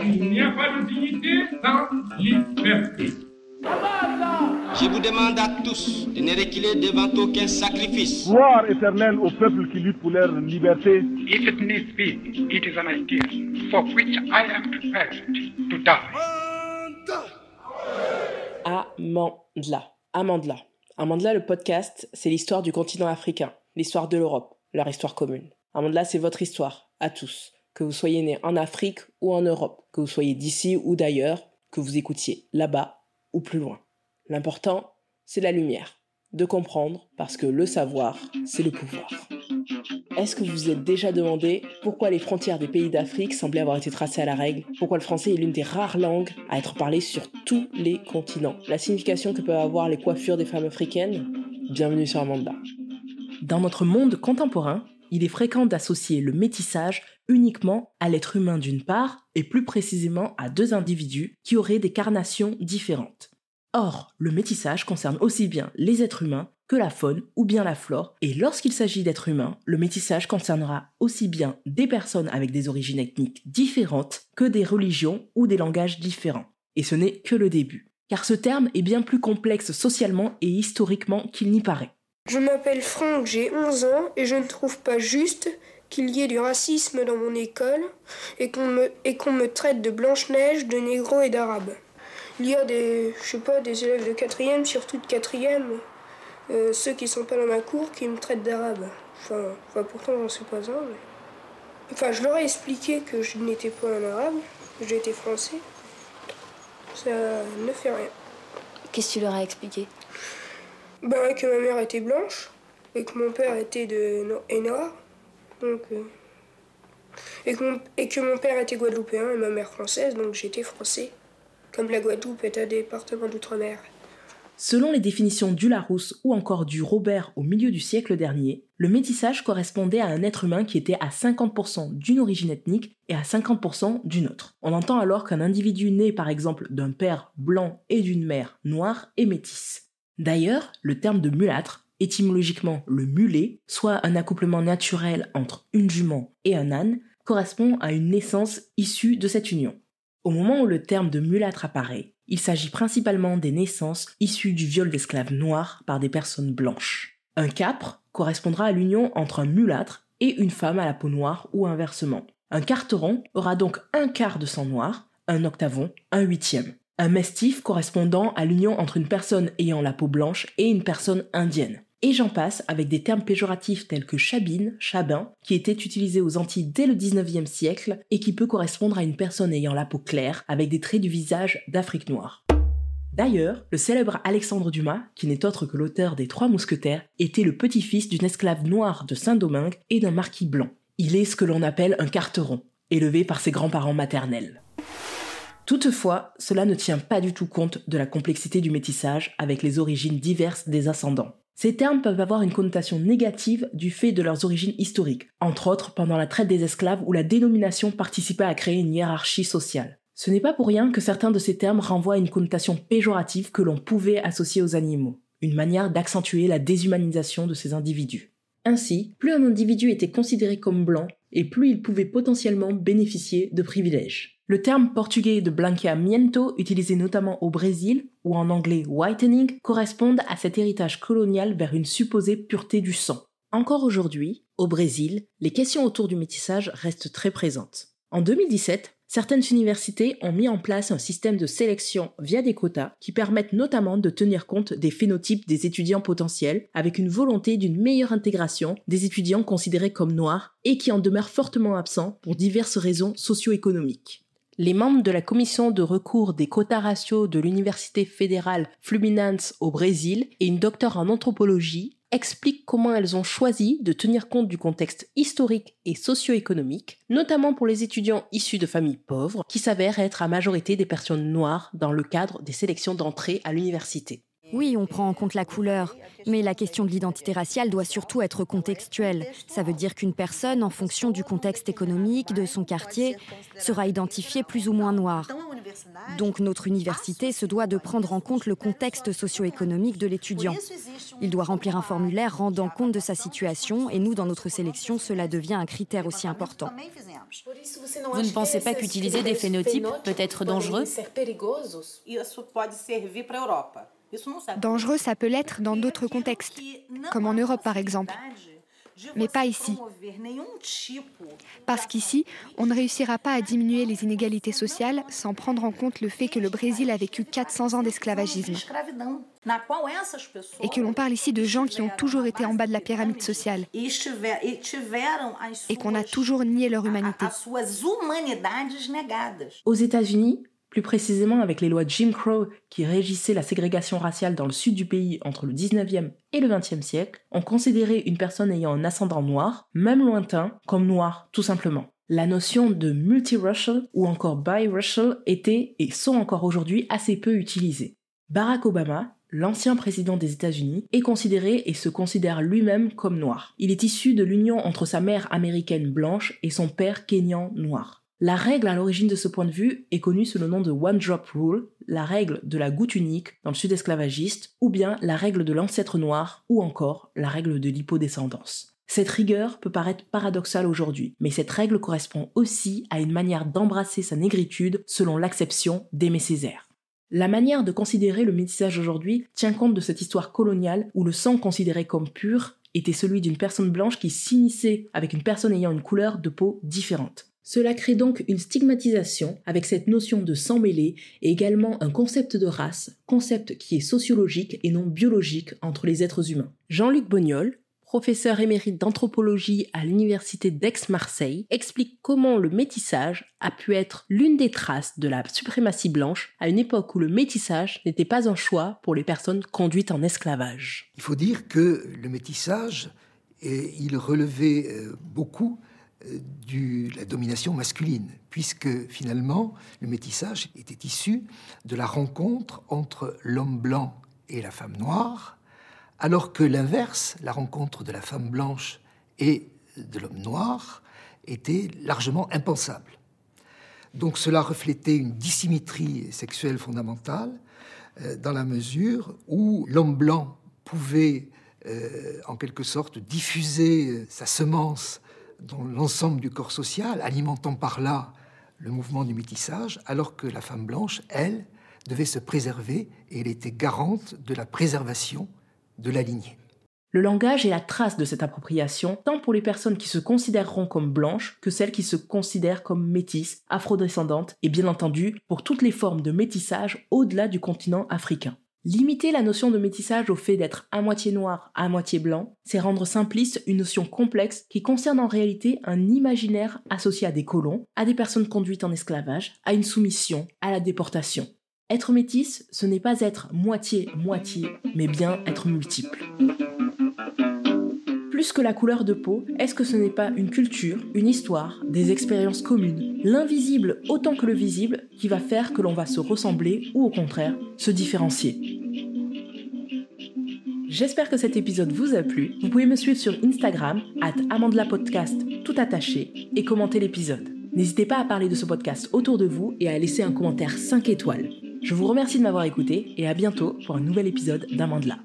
Il n'y a pas de dignité sans liberté. Je vous demande à tous de ne reculer devant aucun sacrifice. Gloire éternelle au peuple qui lutte pour leur liberté. If it needs be, it is an idea for which I am prepared to die. Amandla. Amandla. Amandla, le podcast, c'est l'histoire du continent africain, l'histoire de l'Europe, leur histoire commune. Amandla, c'est votre histoire, à tous. Que vous soyez né en Afrique ou en Europe, que vous soyez d'ici ou d'ailleurs, que vous écoutiez là-bas ou plus loin. L'important, c'est la lumière, de comprendre, parce que le savoir, c'est le pouvoir. Est-ce que vous vous êtes déjà demandé pourquoi les frontières des pays d'Afrique semblaient avoir été tracées à la règle? Pourquoi le français est l'une des rares langues à être parlée sur tous les continents? La signification que peuvent avoir les coiffures des femmes africaines? Bienvenue sur Amanda. Dans notre monde contemporain, il est fréquent d'associer le métissage uniquement à l'être humain d'une part, et plus précisément à deux individus qui auraient des carnations différentes. Or, le métissage concerne aussi bien les êtres humains que la faune ou bien la flore, et lorsqu'il s'agit d'êtres humains, le métissage concernera aussi bien des personnes avec des origines ethniques différentes que des religions ou des langages différents. Et ce n'est que le début, car ce terme est bien plus complexe socialement et historiquement qu'il n'y paraît. Je m'appelle Franck, j'ai 11 ans et je ne trouve pas juste qu'il y ait du racisme dans mon école et qu'on me, traite de Blanche-Neige, de négro et d'arabe. Il y a des, je sais pas, des élèves de quatrième, surtout de quatrième, euh, ceux qui sont pas dans ma cour, qui me traitent d'arabe. Enfin, pourtant j'en suis pas un. Mais... Enfin, je leur ai expliqué que je n'étais pas un arabe, que j'étais français. Ça ne fait rien. Qu'est-ce que tu leur as expliqué? Ben, que ma mère était blanche et que mon père était de noir. Donc, euh, mon, et que mon père était guadeloupéen et ma mère française, donc j'étais français. Comme la Guadeloupe est un département d'outre-mer. Selon les définitions du Larousse ou encore du Robert au milieu du siècle dernier, le métissage correspondait à un être humain qui était à 50% d'une origine ethnique et à 50% d'une autre. On entend alors qu'un individu né par exemple d'un père blanc et d'une mère noire est métisse. D'ailleurs, le terme de mulâtre, étymologiquement le mulet, soit un accouplement naturel entre une jument et un âne, correspond à une naissance issue de cette union. Au moment où le terme de mulâtre apparaît, il s'agit principalement des naissances issues du viol d'esclaves noirs par des personnes blanches. Un capre correspondra à l'union entre un mulâtre et une femme à la peau noire ou inversement. Un carteron aura donc un quart de sang noir, un octavon, un huitième. Un mestif correspondant à l'union entre une personne ayant la peau blanche et une personne indienne. Et j'en passe avec des termes péjoratifs tels que chabine, chabin, qui étaient utilisés aux Antilles dès le 19e siècle et qui peut correspondre à une personne ayant la peau claire avec des traits du visage d'Afrique noire. D'ailleurs, le célèbre Alexandre Dumas, qui n'est autre que l'auteur des Trois Mousquetaires, était le petit-fils d'une esclave noire de Saint-Domingue et d'un marquis blanc. Il est ce que l'on appelle un carteron, élevé par ses grands-parents maternels. Toutefois, cela ne tient pas du tout compte de la complexité du métissage avec les origines diverses des ascendants. Ces termes peuvent avoir une connotation négative du fait de leurs origines historiques, entre autres pendant la traite des esclaves où la dénomination participait à créer une hiérarchie sociale. Ce n'est pas pour rien que certains de ces termes renvoient à une connotation péjorative que l'on pouvait associer aux animaux, une manière d'accentuer la déshumanisation de ces individus. Ainsi, plus un individu était considéré comme blanc, et plus il pouvait potentiellement bénéficier de privilèges. Le terme portugais de blanqueamiento, utilisé notamment au Brésil, ou en anglais whitening, correspondent à cet héritage colonial vers une supposée pureté du sang. Encore aujourd'hui, au Brésil, les questions autour du métissage restent très présentes. En 2017, certaines universités ont mis en place un système de sélection via des quotas qui permettent notamment de tenir compte des phénotypes des étudiants potentiels avec une volonté d'une meilleure intégration des étudiants considérés comme noirs et qui en demeurent fortement absents pour diverses raisons socio-économiques. Les membres de la commission de recours des quotas raciaux de l'Université fédérale Fluminense au Brésil et une docteure en anthropologie expliquent comment elles ont choisi de tenir compte du contexte historique et socio-économique, notamment pour les étudiants issus de familles pauvres, qui s'avèrent être à majorité des personnes noires dans le cadre des sélections d'entrée à l'université. Oui, on prend en compte la couleur, mais la question de l'identité raciale doit surtout être contextuelle. Ça veut dire qu'une personne, en fonction du contexte économique, de son quartier, sera identifiée plus ou moins noire. Donc notre université se doit de prendre en compte le contexte socio-économique de l'étudiant. Il doit remplir un formulaire rendant compte de sa situation et nous, dans notre sélection, cela devient un critère aussi important. Vous ne pensez pas qu'utiliser des phénotypes peut être dangereux? Dangereux, ça peut l'être dans d'autres contextes, comme en Europe par exemple mais pas ici. Parce qu'ici, on ne réussira pas à diminuer les inégalités sociales sans prendre en compte le fait que le Brésil a vécu 400 ans d'esclavagisme. Et que l'on parle ici de gens qui ont toujours été en bas de la pyramide sociale. Et qu'on a toujours nié leur humanité. Aux États-Unis, plus précisément avec les lois Jim Crow qui régissaient la ségrégation raciale dans le sud du pays entre le 19e et le 20e siècle, on considérait une personne ayant un ascendant noir, même lointain, comme noir tout simplement. La notion de multiracial ou encore biracial était et sont encore aujourd'hui assez peu utilisées. Barack Obama, l'ancien président des États-Unis, est considéré et se considère lui-même comme noir. Il est issu de l'union entre sa mère américaine blanche et son père kényan noir. La règle à l'origine de ce point de vue est connue sous le nom de One Drop Rule, la règle de la goutte unique dans le sud esclavagiste, ou bien la règle de l'ancêtre noir, ou encore la règle de l'hypodescendance. Cette rigueur peut paraître paradoxale aujourd'hui, mais cette règle correspond aussi à une manière d'embrasser sa négritude selon l'acception d'Aimé Césaire. La manière de considérer le métissage aujourd'hui tient compte de cette histoire coloniale où le sang considéré comme pur était celui d'une personne blanche qui s'unissait avec une personne ayant une couleur de peau différente. Cela crée donc une stigmatisation avec cette notion de sang mêlé et également un concept de race, concept qui est sociologique et non biologique entre les êtres humains. Jean-Luc Bognol, professeur émérite d'anthropologie à l'université d'Aix-Marseille, explique comment le métissage a pu être l'une des traces de la suprématie blanche à une époque où le métissage n'était pas un choix pour les personnes conduites en esclavage. Il faut dire que le métissage, il relevait euh, beaucoup de la domination masculine, puisque finalement le métissage était issu de la rencontre entre l'homme blanc et la femme noire, alors que l'inverse, la rencontre de la femme blanche et de l'homme noir, était largement impensable. Donc cela reflétait une dissymétrie sexuelle fondamentale, euh, dans la mesure où l'homme blanc pouvait euh, en quelque sorte diffuser euh, sa semence dans l'ensemble du corps social, alimentant par là le mouvement du métissage, alors que la femme blanche, elle, devait se préserver et elle était garante de la préservation de la lignée. Le langage est la trace de cette appropriation, tant pour les personnes qui se considéreront comme blanches que celles qui se considèrent comme métisses, afrodescendantes, et bien entendu pour toutes les formes de métissage au-delà du continent africain. Limiter la notion de métissage au fait d'être à moitié noir, à moitié blanc, c'est rendre simpliste une notion complexe qui concerne en réalité un imaginaire associé à des colons, à des personnes conduites en esclavage, à une soumission, à la déportation. Être métisse, ce n'est pas être moitié-moitié, mais bien être multiple. Plus que la couleur de peau, est-ce que ce n'est pas une culture, une histoire, des expériences communes, l'invisible autant que le visible qui va faire que l'on va se ressembler ou au contraire se différencier J'espère que cet épisode vous a plu. Vous pouvez me suivre sur Instagram, at Podcast, tout attaché, et commenter l'épisode. N'hésitez pas à parler de ce podcast autour de vous et à laisser un commentaire 5 étoiles. Je vous remercie de m'avoir écouté et à bientôt pour un nouvel épisode d'Amandla.